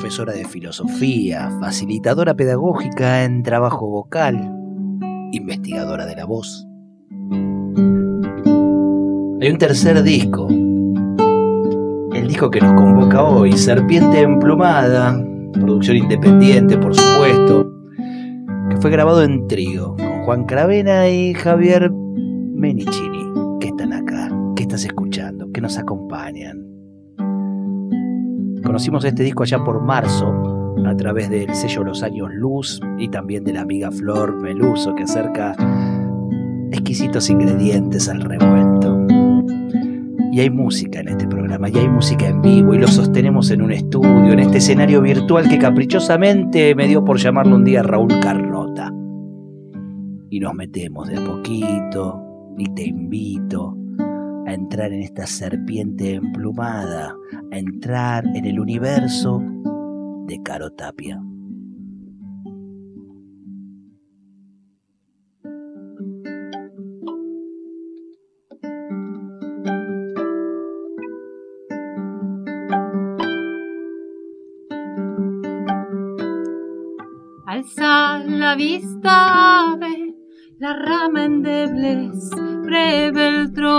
profesora de filosofía, facilitadora pedagógica en trabajo vocal, investigadora de la voz. Hay un tercer disco, el disco que nos convoca hoy, Serpiente Emplumada, producción independiente por supuesto, que fue grabado en trío con Juan Cravena y Javier Menicini, que están acá, que estás escuchando, que nos acompañan. Conocimos este disco allá por marzo a través del sello Los Años Luz y también de la amiga Flor Meluso que acerca exquisitos ingredientes al revuelto. Y hay música en este programa, y hay música en vivo, y lo sostenemos en un estudio, en este escenario virtual que caprichosamente me dio por llamarlo un día Raúl Carnota. Y nos metemos de a poquito, y te invito a entrar en esta serpiente emplumada, a entrar en el universo de Caro Tapia. Alza la vista, la rama endebles breve el tronco,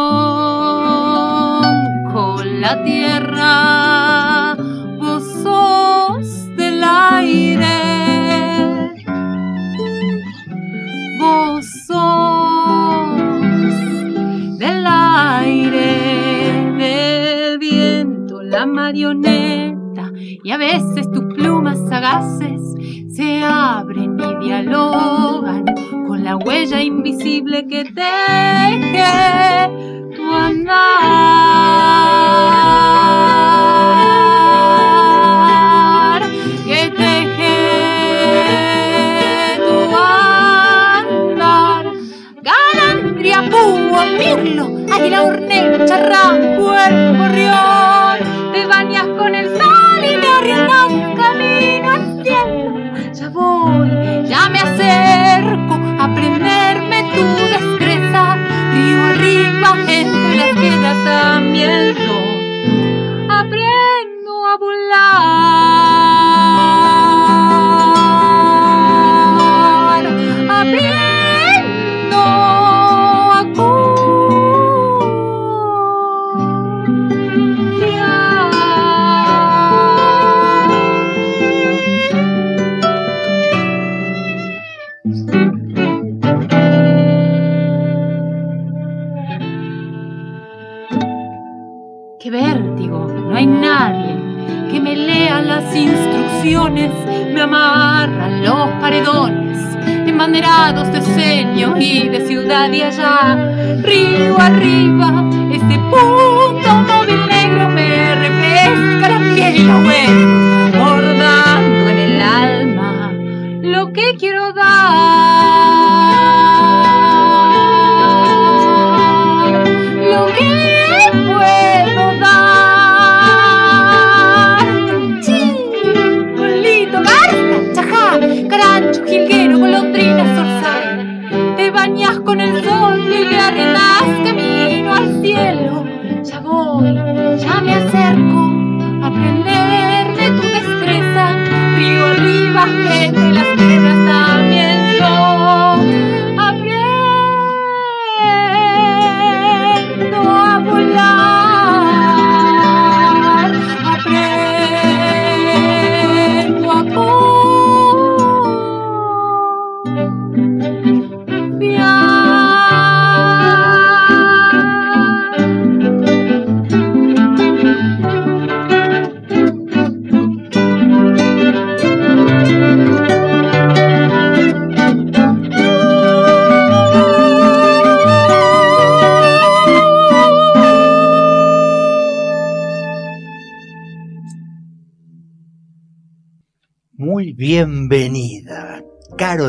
la tierra, vos sos del aire, vos sos del aire, del viento, la marioneta, y a veces tus plumas sagaces se abren y dialogan la huella invisible que teje tu andar, que teje tu andar. Galandria, púa, mirlo, águila, hornero, charrán, cuerpo, gorrión, de ciudad y allá, río arriba,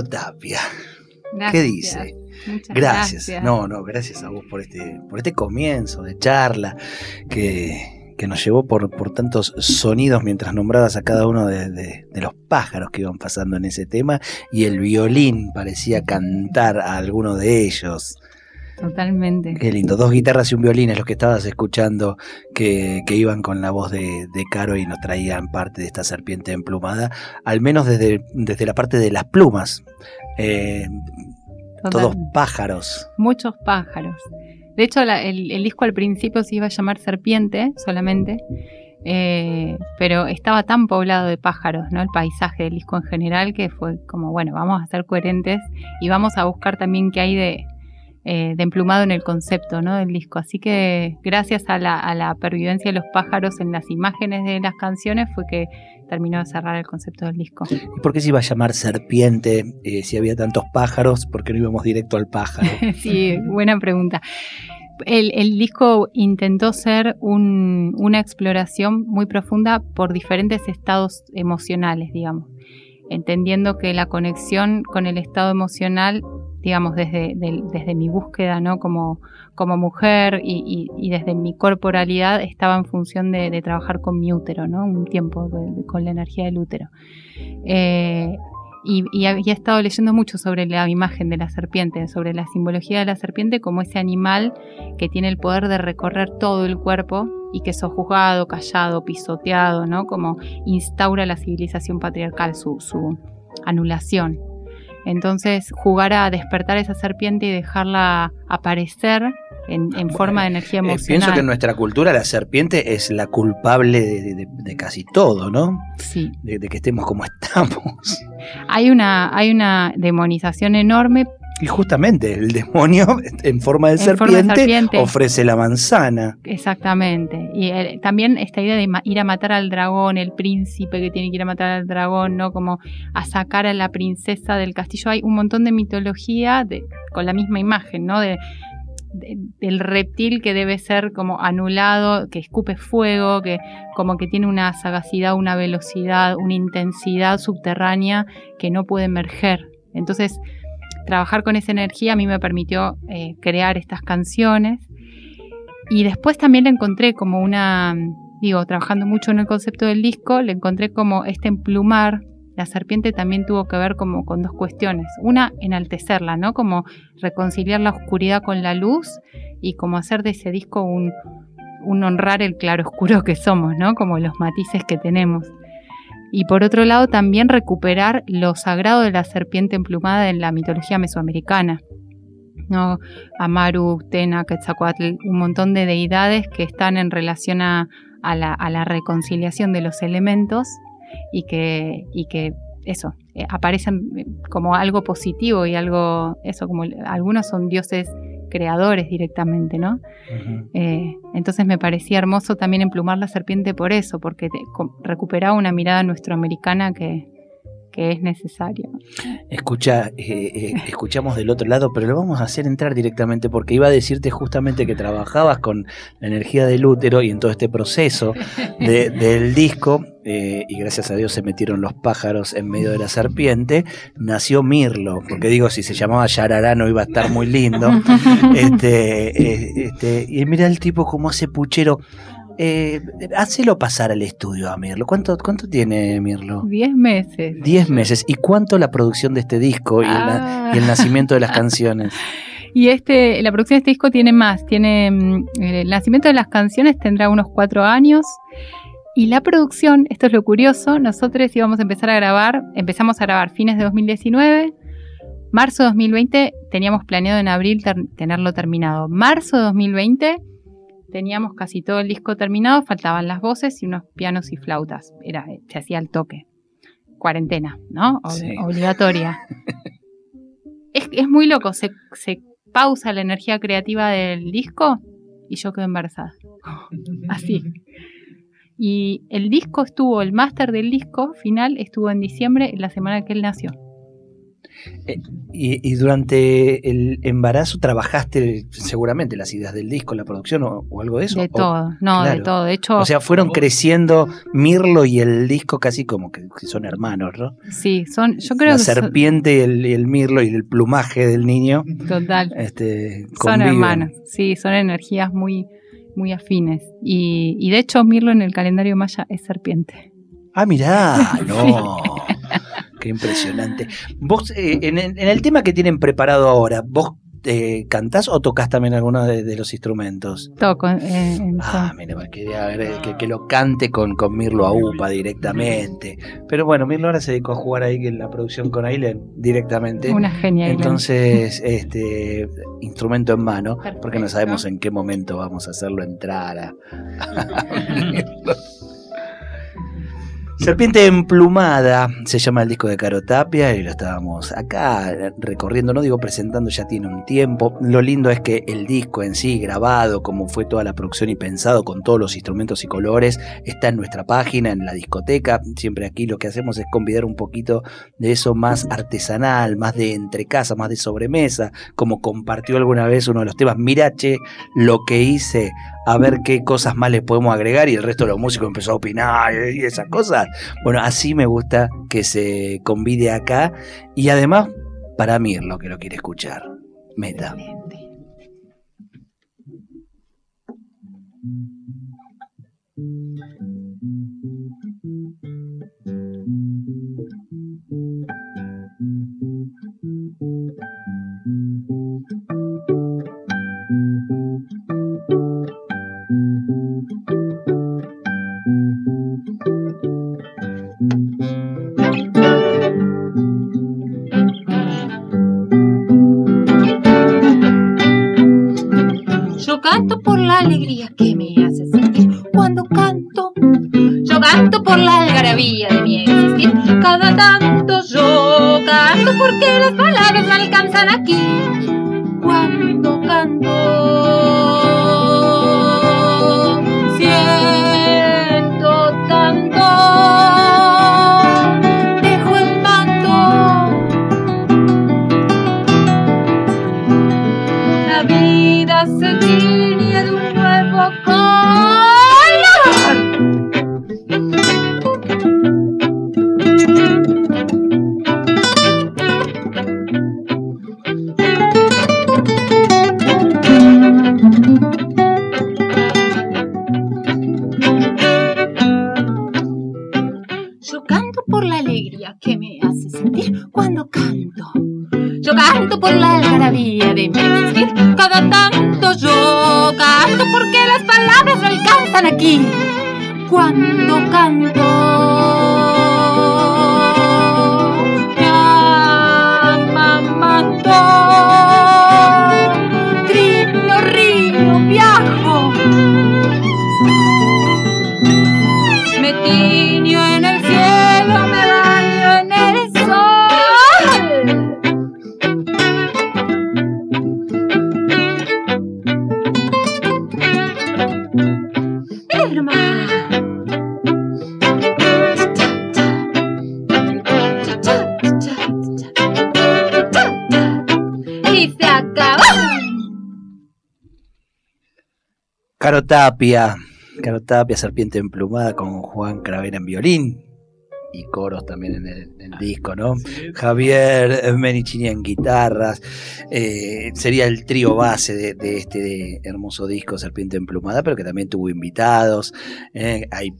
Tapia. ¿Qué dice? gracias. No, no, gracias a vos por este, por este comienzo de charla que, que nos llevó por, por, tantos sonidos mientras nombrabas a cada uno de, de, los pájaros que iban pasando en ese tema y el violín parecía cantar a alguno de ellos. Totalmente. Qué lindo. Dos guitarras y un violín es lo que estabas escuchando que, que iban con la voz de, de, Caro y nos traían parte de esta serpiente emplumada, al menos desde, desde la parte de las plumas. Eh, todos pájaros. Muchos pájaros. De hecho, el, disco al principio se iba a llamar Serpiente solamente, eh, pero estaba tan poblado de pájaros, ¿no? El paisaje del disco en general, que fue como, bueno, vamos a ser coherentes y vamos a buscar también qué hay de, eh, de emplumado en el concepto ¿no? del disco. Así que gracias a la, a la pervivencia de los pájaros en las imágenes de las canciones fue que terminó de cerrar el concepto del disco. ¿Y por qué se iba a llamar Serpiente eh, si había tantos pájaros? ¿Por qué no íbamos directo al pájaro? sí, buena pregunta. El, el disco intentó ser un, una exploración muy profunda por diferentes estados emocionales, digamos, entendiendo que la conexión con el estado emocional digamos, desde, desde mi búsqueda ¿no? como, como mujer y, desde mi corporalidad estaba en función de, trabajar con mi útero, ¿no? un tiempo con la energía del útero. Eh, y, había estado leyendo mucho sobre la imagen de la serpiente, sobre la simbología de la serpiente como ese animal que tiene el poder de recorrer todo el cuerpo y que sojuzgado, callado, pisoteado, ¿no? Como instaura la civilización patriarcal, su, su anulación. Entonces, jugar a despertar esa serpiente y dejarla aparecer en, forma de energía eh, emocional. pienso que en nuestra cultura la serpiente es la culpable de, casi todo, ¿no? Sí. De, de, que estemos como estamos. Hay una, hay una demonización enorme, y justamente el demonio en forma de, serpiente, ofrece la manzana. Exactamente. Y eh, también esta idea de ir a matar al dragón, el príncipe que tiene que ir a matar al dragón, ¿no? Como a sacar a la princesa del castillo. Hay un montón de mitología de, con la misma imagen, ¿no? De, del reptil que debe ser como anulado, que escupe fuego, que como que tiene una sagacidad, una velocidad, una intensidad subterránea que no puede emerger. Entonces, trabajar con esa energía a mí me permitió eh, crear estas canciones. Y después también le encontré como una, digo, trabajando mucho en el concepto del disco, le encontré como este emplumar. La serpiente también tuvo que ver como con dos cuestiones. Una, enaltecerla, ¿no? Como reconciliar la oscuridad con la luz y como hacer de ese disco un, un honrar el claro oscuro que somos, ¿no? Como los matices que tenemos y por otro lado también recuperar lo sagrado de la serpiente emplumada en la mitología mesoamericana. ¿no? Amaru, Tena, Quetzalcoatl, un montón de deidades que están en relación a, la, reconciliación de los elementos y que, y que eso, eh, aparecen como algo positivo y algo, eso, como algunos son dioses creadores directamente, ¿no? Eh, entonces me parecía hermoso también emplumar la serpiente por eso, porque recuperaba una mirada nuestroamericana que, que es necesario. Escucha, eh, eh, escuchamos del otro lado, pero lo vamos a hacer entrar directamente porque iba a decirte justamente que trabajabas con la energía del útero y en todo este proceso del disco, eh, y gracias a Dios se metieron los pájaros en medio de la serpiente, nació Mirlo, porque digo, si se llamaba Yarará no iba a estar muy lindo. Este, este, y mira el tipo como hace puchero. Eh, hacelo pasar al estudio a Mirlo. ¿Cuánto, cuánto tiene Mirlo? Diez meses. Diez meses. ¿Y cuánto la producción de este disco y, ah. el nacimiento de las canciones? Y este, la producción de este disco tiene más. Tiene mm, el nacimiento de las canciones tendrá unos cuatro años. Y la producción, esto es lo curioso, nosotros íbamos a empezar a grabar, empezamos a grabar fines de 2019, marzo de 2020 teníamos planeado en abril tenerlo terminado. Marzo de 2020 teníamos casi todo el disco terminado, faltaban las voces y unos pianos y flautas. Era, se hacía el toque. Cuarentena, ¿no? Obligatoria. es, muy loco, se, pausa la energía creativa del disco y yo quedo embarazada. Así. Y el disco estuvo, el máster del disco final estuvo en diciembre, la semana que él nació. Eh, y, y durante el embarazo trabajaste seguramente las ideas del disco, la producción o, o algo de eso. De ¿O- todo, no, de todo. De hecho, O sea, fueron creciendo Mirlo y el disco casi como que que son hermanos, ¿no? sí, son, yo creo la que son- serpiente y el, y el mirlo y el plumaje del niño total. este, Son hermanos, sí, son energías muy, muy afines. Y, y de hecho, Mirlo en el calendario maya es serpiente. Ah, mirá, no. Qué impresionante. Vos, eh, en, el tema que tienen preparado ahora, ¿vos eh, cantás o tocas también alguno de, de los instrumentos? Toco, eh, en- Ah, mira, me quería ver eh, que, que lo cante con, con Mirlo a UPA directamente. Pero bueno, Mirlo ahora se dedicó a jugar ahí en la producción con Aileen directamente. una genial. Entonces, este instrumento en mano, porque no sabemos en qué momento vamos a hacerlo entrar a, a Mirlo. Serpiente emplumada se llama el disco de Caro Tapia y lo estábamos acá recorriendo, no digo presentando, ya tiene un tiempo. Lo lindo es que el disco en sí, grabado, como fue toda la producción y pensado con todos los instrumentos y colores, está en nuestra página, en la discoteca. Siempre aquí lo que hacemos es convidar un poquito de eso más artesanal, más de entrecasa, más de sobremesa, como compartió alguna vez uno de los temas. Mirache, lo que hice, a ver qué cosas más le podemos agregar y el resto de los músicos empezó a opinar y esas cosas. Bueno, así me gusta que se convide acá y además para mí es lo que lo quiere escuchar. Meta. Canto por la alegría que me hace sentir cuando canto. Yo canto por la algarabía de mi existir. Cada tanto yo canto porque las palabras no alcanzan aquí. Cuando canto, Cada tanto yo canto porque las palabras no alcanzan aquí. Cuando canto. Tapia. Caro Tapia, Serpiente Emplumada con Juan Cravera en violín y coros también en el, en el disco, ¿no? Javier Menichini en guitarras. eh, sería el trío base de, de este hermoso disco Serpiente Emplumada, pero que también tuvo invitados. eh, hay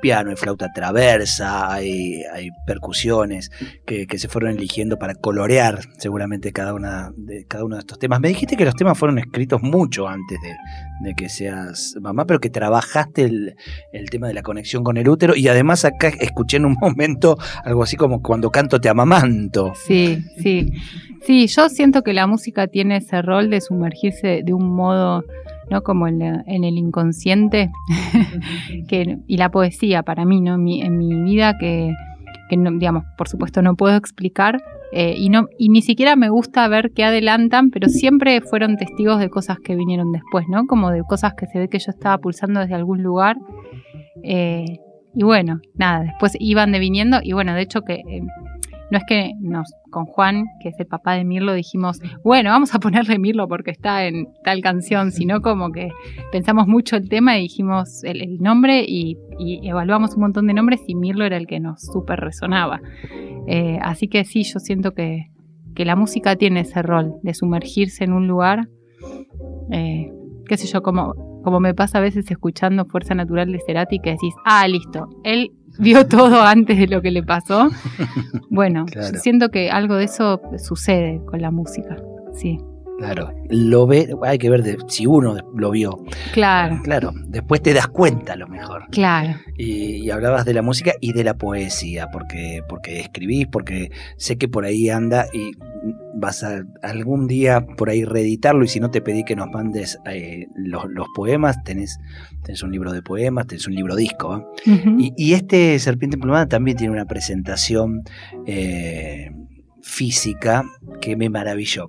piano, hay flauta traversa, hay, hay percusiones que, que se fueron eligiendo para colorear seguramente cada, una de, cada uno de estos temas. Me dijiste que los temas fueron escritos mucho antes de, de que seas mamá, pero que trabajaste el, el tema de la conexión con el útero y además acá escuché en un momento algo así como cuando canto te amamanto. Sí, sí. Sí, yo siento que la música tiene ese rol de sumergirse de un modo, ¿no? Como en, la- en el inconsciente. que, y la poesía para mí, ¿no? Mi- en mi vida que, que no, digamos, por supuesto no puedo explicar. eh, y, no, y ni siquiera me gusta ver qué adelantan, pero siempre fueron testigos de cosas que vinieron después, ¿no? Como de cosas que se ve que yo estaba pulsando desde algún lugar. eh, y bueno, nada, después iban deviniendo y bueno, de hecho que eh, no es que nos, con Juan, que es el papá de Mirlo, dijimos, bueno, vamos a ponerle Mirlo porque está en tal canción, sino como que pensamos mucho el tema y dijimos el, nombre y, evaluamos un montón de nombres y Mirlo era el que nos súper resonaba. Eh, así que sí, yo siento que, que, la música tiene ese rol de sumergirse en un lugar. Eh, qué sé yo, como, como me pasa a veces escuchando Fuerza Natural de Cerati, que decís, ah, listo, él vio todo antes de lo que le pasó. Bueno, siento que algo de eso sucede con la música, sí. Claro, lo ve, hay que ver si uno lo vio. Claro. Claro, después te das cuenta a lo mejor. Claro. Y, hablabas de la música y de la poesía, porque, porque escribís, porque sé que por ahí anda y vas a algún día por ahí reeditarlo y si no te pedí que nos mandes eh, los, poemas, tenés, tenés un libro de poemas, tenés un libro disco. y, este Serpiente Plumada también tiene una presentación eh, física que me maravilló.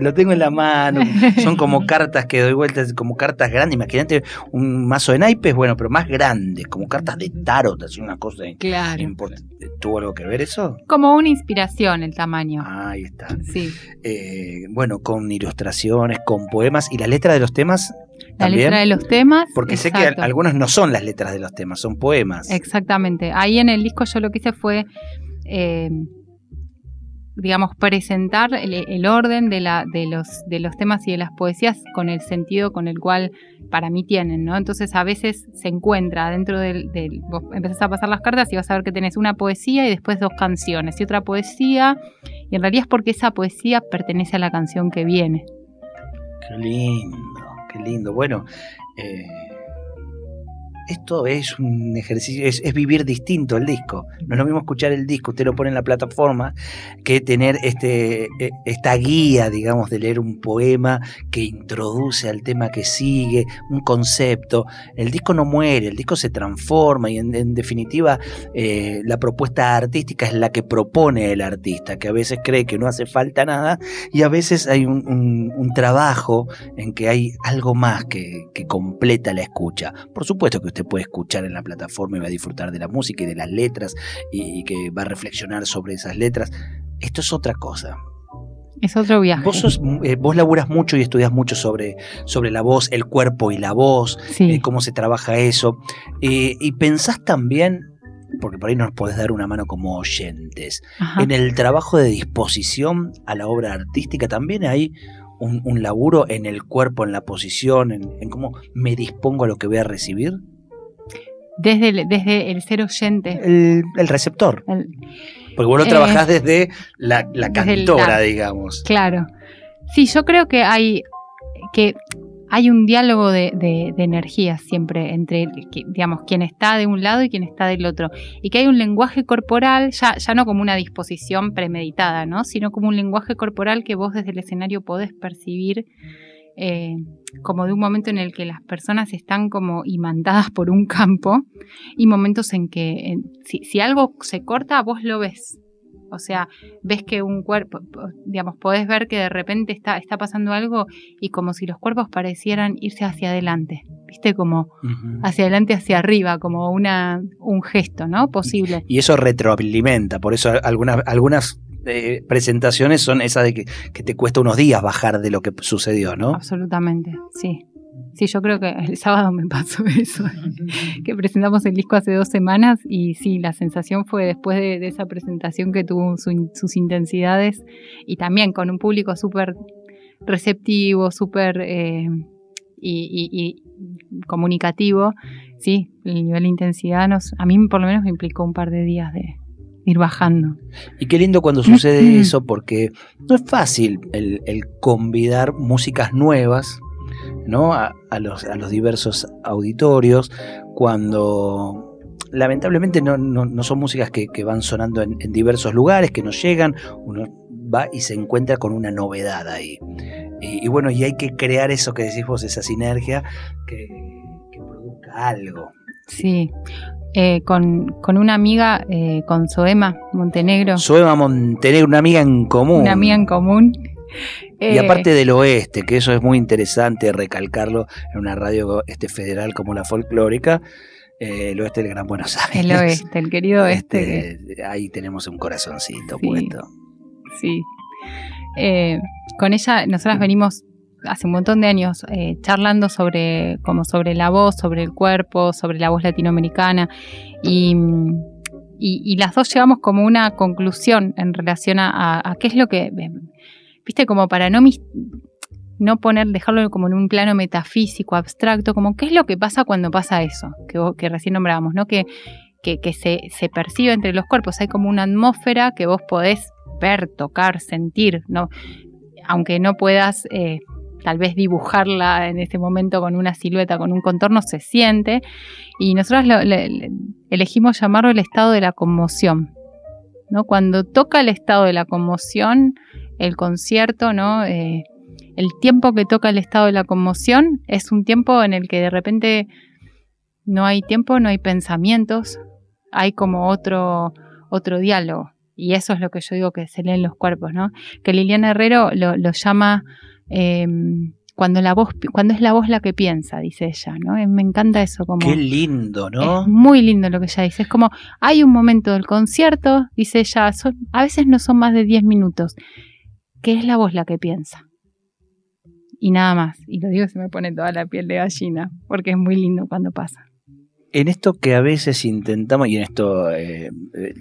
lo tengo en la mano, son como cartas que doy vueltas, como cartas grandes. Imagínate un mazo de naipes, bueno, pero más grande, como cartas de tarot, así una cosa claro. importante. ¿Tuvo algo que ver eso? Como una inspiración el tamaño. ahí está. Sí. Eh, bueno, con ilustraciones, con poemas y la letra de los temas. La letra de los temas. Porque sé que algunos no son las letras de los temas, son poemas. Exactamente. Ahí en el disco yo lo que hice fue. Eh, digamos, presentar el, orden de, la, de, los, de los temas y de las poesías con el sentido con el cual para mí tienen, ¿no? Entonces a veces se encuentra dentro del, del, vos empezás a pasar las cartas y vas a ver que tenés una poesía y después dos canciones y otra poesía y en realidad es porque esa poesía pertenece a la canción que viene. Qué lindo, qué lindo. Bueno, eh, esto es un ejercicio, es, vivir distinto el disco. No es lo mismo escuchar el disco, usted lo pone en la plataforma, que tener este, e, esta guía, digamos, de leer un poema que introduce al tema que sigue, un concepto. El disco no muere, el disco se transforma y en, definitiva eh, la propuesta artística es la que propone el artista, que a veces cree que no hace falta nada y a veces hay un, trabajo en que hay algo más que, que completa la escucha. Por supuesto que usted puede escuchar en la plataforma y va a disfrutar de la música y de las letras y, que va a reflexionar sobre esas letras. Esto es otra cosa. Es otro viaje. Vos, eh, vos laburas mucho y estudias mucho sobre, sobre la voz, el cuerpo y la voz, eh, cómo se trabaja eso. Eh, y pensás también, porque por ahí nos podés dar una mano como oyentes, en el trabajo de disposición a la obra artística también hay un, laburo en el cuerpo, en la posición, en cómo me dispongo a lo que voy a recibir. Desde el, desde el ser oyente. El, receptor. Porque vos lo trabajás eh, desde la, cantora, digamos. Claro. Sí, yo creo que hay, que hay un diálogo de, de, energía siempre entre, digamos, quien está de un lado y quien está del otro. Y que hay un lenguaje corporal, ya, ya no como una disposición premeditada, ¿no? Sino como un lenguaje corporal que vos desde el escenario podés percibir eh, como de un momento en el que las personas están como imantadas por un campo y momentos en que si, algo se corta, vos lo ves. O sea, ves que un cuerpo, digamos, podés ver que de repente está, está pasando algo y como si los cuerpos parecieran irse hacia adelante, ¿viste? Como hacia adelante, hacia arriba, como una, un gesto, ¿no? Posible. Y eso retroalimenta, por eso algunas, algunas presentaciones son esas de que, te cuesta unos días bajar de lo que sucedió, ¿no? Absolutamente, sí. Sí, yo creo que el sábado me pasó eso, que presentamos el disco hace dos semanas y sí, la sensación fue después de, esa presentación que tuvo sus intensidades y también con un público súper receptivo, súper eh, y, comunicativo, sí, el nivel de intensidad nos, a mí por lo menos me implicó un par de días de, ir bajando. Y qué lindo cuando sucede eso, porque no es fácil el, convidar músicas nuevas ¿no? A, los, a los diversos auditorios, cuando lamentablemente no, no, son músicas que, van sonando en, diversos lugares, que nos llegan, uno va y se encuentra con una novedad ahí. Y, bueno, y hay que crear eso que decís vos, esa sinergia que, que produzca algo. Sí, eh, con, con, una amiga, eh, con Soema Montenegro. Soema Montenegro, una amiga en común. Una amiga en común. y eh, aparte del oeste, que eso es muy interesante recalcarlo en una radio este, federal como la folclórica, eh, el oeste del Gran Buenos Aires. El oeste, el querido oeste. Este, ahí tenemos un corazoncito puesto. Sí. Eh, con ella, nosotras venimos hace un montón de años eh, charlando sobre, como sobre la voz, sobre el cuerpo, sobre la voz latinoamericana y, las dos llegamos como una conclusión en relación a, qué es lo que, viste, como para no, no poner, dejarlo como en un plano metafísico, abstracto, como qué es lo que pasa cuando pasa eso, que, que recién nombrábamos, ¿no? Que, que, que se, se percibe entre los cuerpos, hay como una atmósfera que vos podés ver, tocar, sentir, ¿no? aunque no puedas eh, tal vez dibujarla en ese momento con una silueta, con un contorno, se siente. Y nosotros elegimos llamarlo el estado de la conmoción. ¿no? Cuando toca el estado de la conmoción, el concierto, ¿no? Eh, el tiempo que toca el estado de la conmoción es un tiempo en el que de repente no hay tiempo, no hay pensamientos, hay como otro, otro diálogo. Y eso es lo que yo digo que se lee en los cuerpos, ¿no? Que Liliana Herrero lo llama Em, cuando la voz, cuando es la voz la que piensa, dice ella, ¿no? Me encanta eso como. Qué lindo, ¿no? Es muy lindo lo que ella dice. Es como, hay un momento del concierto, dice ella, a veces no son más de 10 minutos, que es la voz la que piensa. Y nada más. Y lo digo, se me pone toda la piel de gallina, porque es muy lindo cuando pasa. En esto que a veces intentamos, y en esto eh, eh,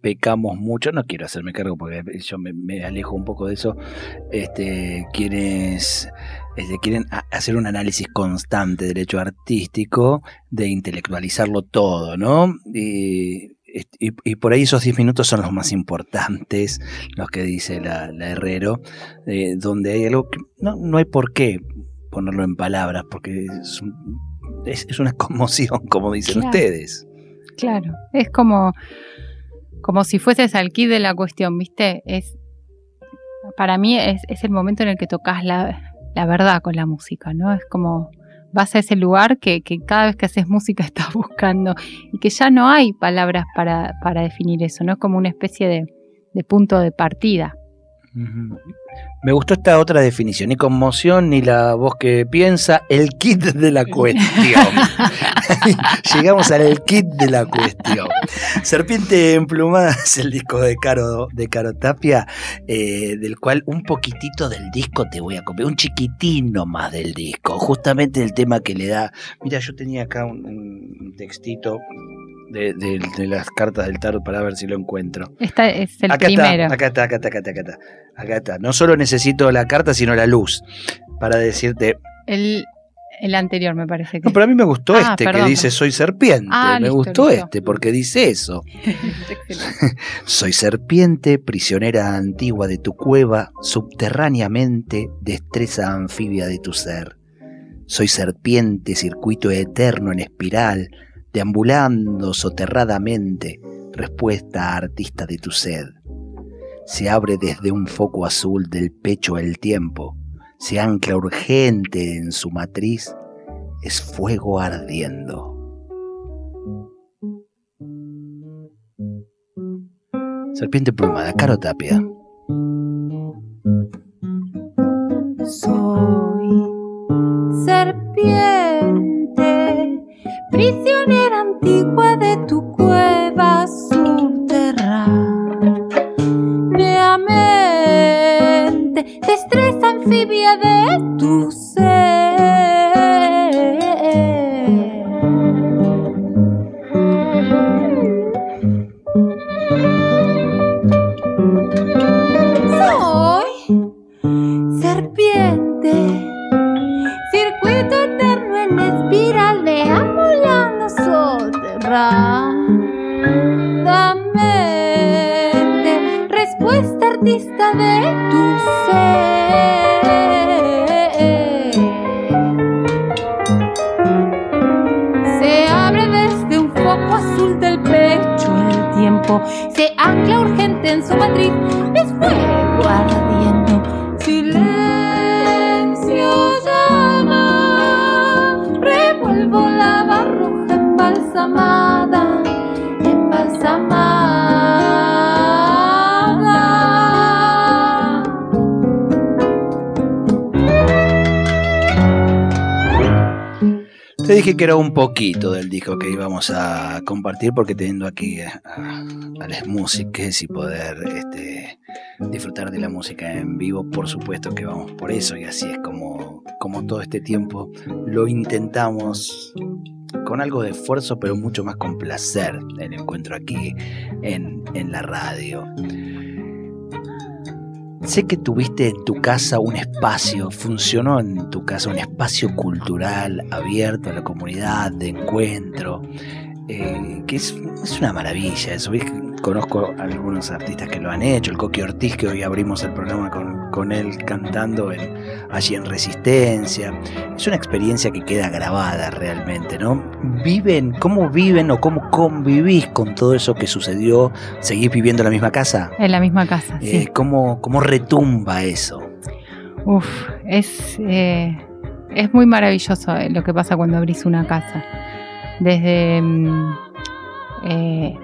pecamos mucho, no quiero hacerme cargo porque yo me, alejo un poco de eso, este, quienes este, quieren hacer un análisis constante del hecho artístico, de intelectualizarlo todo, ¿no? Y, y, por ahí esos 10 minutos son los más importantes, los que dice la, Herrero, eh, donde hay algo que no, no hay por qué ponerlo en palabras, porque es, es, una conmoción, como dicen ustedes. Claro, es como como si fueses al kit de la cuestión, ¿viste? Es, para mí es, el momento en el que tocas la, verdad con la música, ¿no? Es como vas a ese lugar que, cada vez que haces música estás buscando y que ya no hay palabras para, definir eso, ¿no? Es como una especie de, de punto de partida. Me gustó esta otra definición, ni conmoción, ni la voz que piensa, el kit de la cuestión. Llegamos al kit de la cuestión. Serpiente emplumada es el disco de Caro, de Caro Tapia, eh, del cual un poquitito del disco te voy a copiar, un chiquitino más del disco, justamente el tema que le da. Mira, yo tenía acá un textito de, las cartas del tarot para ver si lo encuentro. Esta es el primero. acá está, acá está, acá está, acá está. Acá está. No solo necesito la carta, sino la luz para decirte. El, el anterior me parece que. No, pero a mí me gustó ah, este que dice soy serpiente. Ah, me gustó este porque dice eso. soy serpiente, prisionera antigua de tu cueva, subterráneamente destreza anfibia de tu ser. Soy serpiente, circuito eterno en espiral, deambulando soterradamente, respuesta artista de tu sed. Se abre desde un foco azul del pecho el tiempo, se ancla urgente en su matriz, es fuego ardiendo. Serpiente plumada, Caro Tapia. Soy serpiente prisionera antigua de tu cueva subterránea. Anfibia de tu ser. Un poquito del disco que íbamos a compartir porque teniendo aquí a, a las músicas y poder este, disfrutar de la música en vivo, por supuesto que vamos por eso y así es como, como todo este tiempo lo intentamos con algo de esfuerzo, pero mucho más con placer el encuentro aquí en, en la radio. Sé que tuviste en tu casa un espacio, funcionó en tu casa un espacio cultural abierto a la comunidad, de encuentro, eh, que es, es, una maravilla eso. Conozco a algunos artistas que lo han hecho, el Coqui Ortiz, que hoy abrimos el programa con, con él cantando en, allí en Resistencia. Es una experiencia que queda grabada realmente, ¿no? ¿Viven, cómo viven o cómo convivís con todo eso que sucedió? ¿Seguís viviendo en la misma casa? En la misma casa, eh, sí. ¿cómo, ¿Cómo retumba eso? Uf, es, eh, es muy maravilloso eh, lo que pasa cuando abrís una casa. Desde... mm, eh,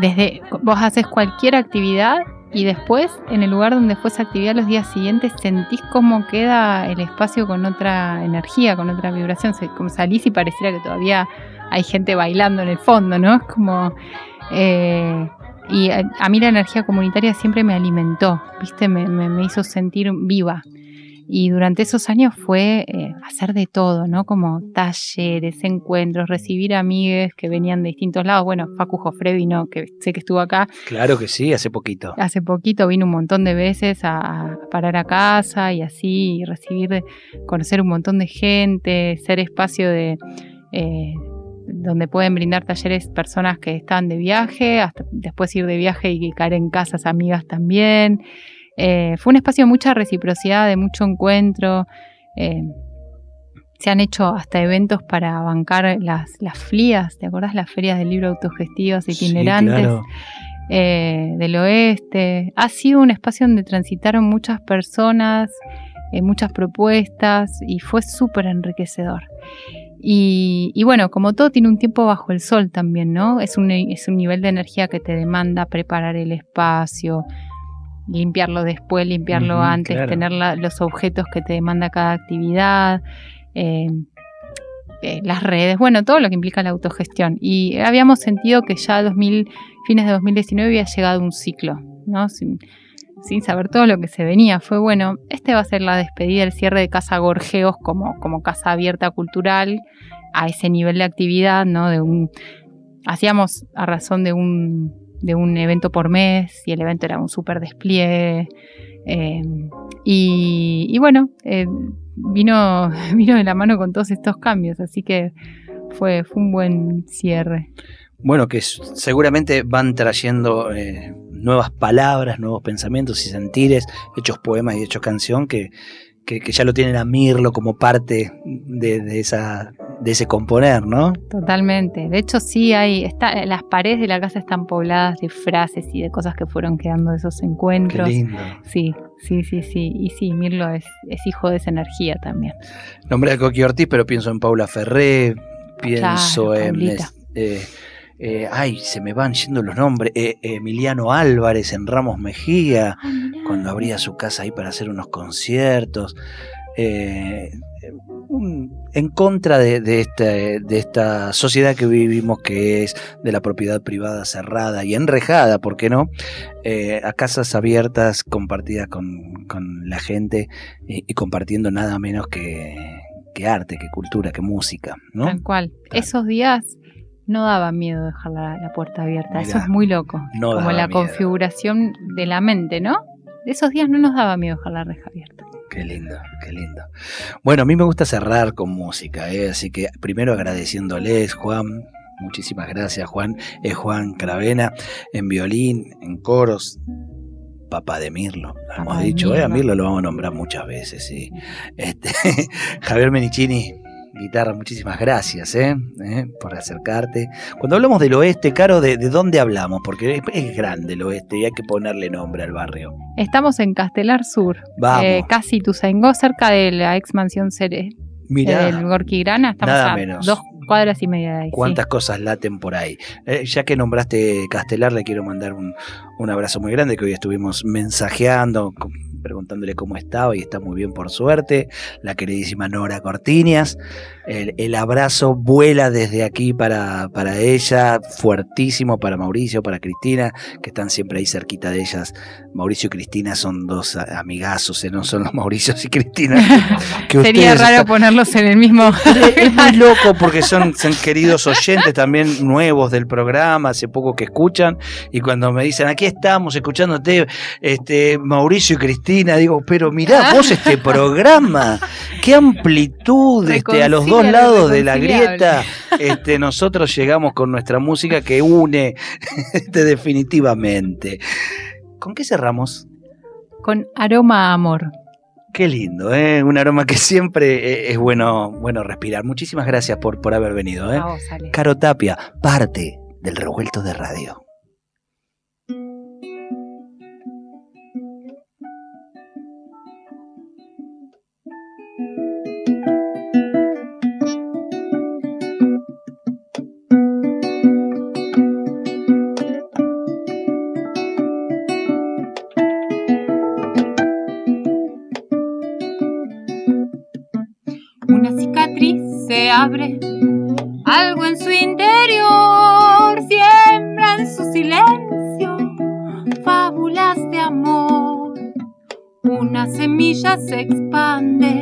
desde vos haces cualquier actividad y después en el lugar donde fue esa actividad los días siguientes sentís cómo queda el espacio con otra energía, con otra vibración, como salís y pareciera que todavía hay gente bailando en el fondo, ¿no? Es como... eh, y a, a mí la energía comunitaria siempre me alimentó, ¿viste? Me, me- me hizo sentir viva. Y durante esos años fue eh, hacer de todo, ¿no? Como talleres, encuentros, recibir amigues que venían de distintos lados. Bueno, Facu Jofre vino, que sé que estuvo acá Claro que sí, hace poquito. hace poquito, vino un montón de veces a, a parar a casa y así, y recibir, conocer un montón de gente, ser espacio de... eh, donde pueden brindar talleres personas que están de viaje, hasta después ir de viaje y caer en casas amigas también. Eh, fue un espacio de mucha reciprocidad, de mucho encuentro. eh, se han hecho hasta eventos para bancar las, las FLIAs, ¿te acordás? Las ferias del libro autogestivas itinerantes Sí, claro. eh, del oeste. Ha sido un espacio donde transitaron muchas personas, eh, muchas propuestas y fue súper enriquecedor. Y, y bueno, como todo tiene un tiempo bajo el sol también, ¿no? Es un, es un nivel de energía que te demanda preparar el espacio, limpiarlo después, limpiarlo antes, claro. tener la- los objetos que te demanda cada actividad, eh, eh, las redes, bueno, todo lo que implica la autogestión. Y habíamos sentido que ya 2000, fines de 2019 había llegado un ciclo, ¿no? Sin, sin saber todo lo que se venía. Fue bueno, este va a ser la despedida, el cierre de Casa Gorgeos como, como casa abierta cultural, a ese nivel de actividad, ¿no? De un, hacíamos a razón de un, de un evento por mes y el evento era un súper despliegue. eh, y, bueno, eh, vino, vino de la mano con todos estos cambios, así que fue, fue un buen cierre. Bueno, que seguramente van trayendo eh, nuevas palabras, nuevos pensamientos y sentires, hechos poemas y hechos canción que, que, que ya lo tienen a Mirlo como parte de, de esa, de ese componer, ¿no? Totalmente. De hecho, sí hay, está, las paredes de la casa están pobladas de frases y de cosas que fueron quedando de esos Qué encuentros. lindo. Sí, sí, sí, sí. Y sí, Mirlo es, es hijo de esa energía también. Nombré a Coqui Ortiz, pero pienso en Paula Ferré, pienso Claro, en... Eh, eh, ay, se me van yendo los nombres. eh, Emiliano Álvarez en Ramos Mejía. cuando abría su casa ahí para hacer unos conciertos, eh, un- en contra de, de este- de esta sociedad que vivimos que es de la propiedad privada cerrada y enrejada, ¿por qué no? Eh, a casas abiertas compartidas con, con la gente y, y compartiendo nada menos que, que arte, que cultura, que música, ¿no? Tal cual. Claro. Esos días no daba miedo dejar la, la puerta abierta. Eso es muy loco. no Como la miedo. configuración de la mente, ¿no? Esos días no nos daba miedo dejar la reja abierta. Qué lindo, qué lindo. Bueno, a mí me gusta cerrar con música, ¿eh? así que primero agradeciéndoles, Juan. Muchísimas gracias, Juan. Es Juan Cravena en violín, en coros. Papá de Mirlo, lo hemos de dicho, ¿eh? a Mirlo. Lo vamos a nombrar muchas veces, sí. Este, Javier Menichini, guitarra, muchísimas gracias ¿eh? ¿Eh? por acercarte. Cuando hablamos del oeste, Caro, ¿de, de dónde hablamos? Porque es, es grande el oeste y hay que ponerle nombre al barrio. Estamos en Castelar Sur, Vamos, eh, casi Tuzaingó, cerca de la ex mansión Cere, mirá. del Gorky Grana. Estamos nada a menos. dos cuadras y media de ahí. sí. cuántas cosas laten por ahí. Eh, ya que nombraste Castelar, le quiero mandar un, un abrazo muy grande que hoy estuvimos mensajeando, preguntándole cómo estaba y está muy bien por suerte. La queridísima Nora Cortiñas. El, abrazo vuela desde aquí para, para ella, fuertísimo para Mauricio, para Cristina, que están siempre ahí cerquita de ellas. Mauricio y Cristina son dos amigazos, ¿eh? no son los Mauricios y Cristina. Sería raro ponerlos en el mismo. Es muy loco porque son, son queridos oyentes también nuevos del programa, hace poco que escuchan, y cuando me dicen, aquí estamos escuchándote, este, Mauricio y Cristina, digo, pero mirá vos este programa, qué amplitud este, a los dos lados de la grieta, este, nosotros llegamos con nuestra música que une este, definitivamente. ¿Con qué cerramos? Con aroma amor. Qué lindo, ¿eh? un aroma que siempre eh, es bueno, bueno respirar. Muchísimas gracias por, por haber venido. ¿eh? Caro Tapia, parte del revuelto de radio. Abre algo en su interior, siembra en su silencio fábulas de amor. Una semilla se expande,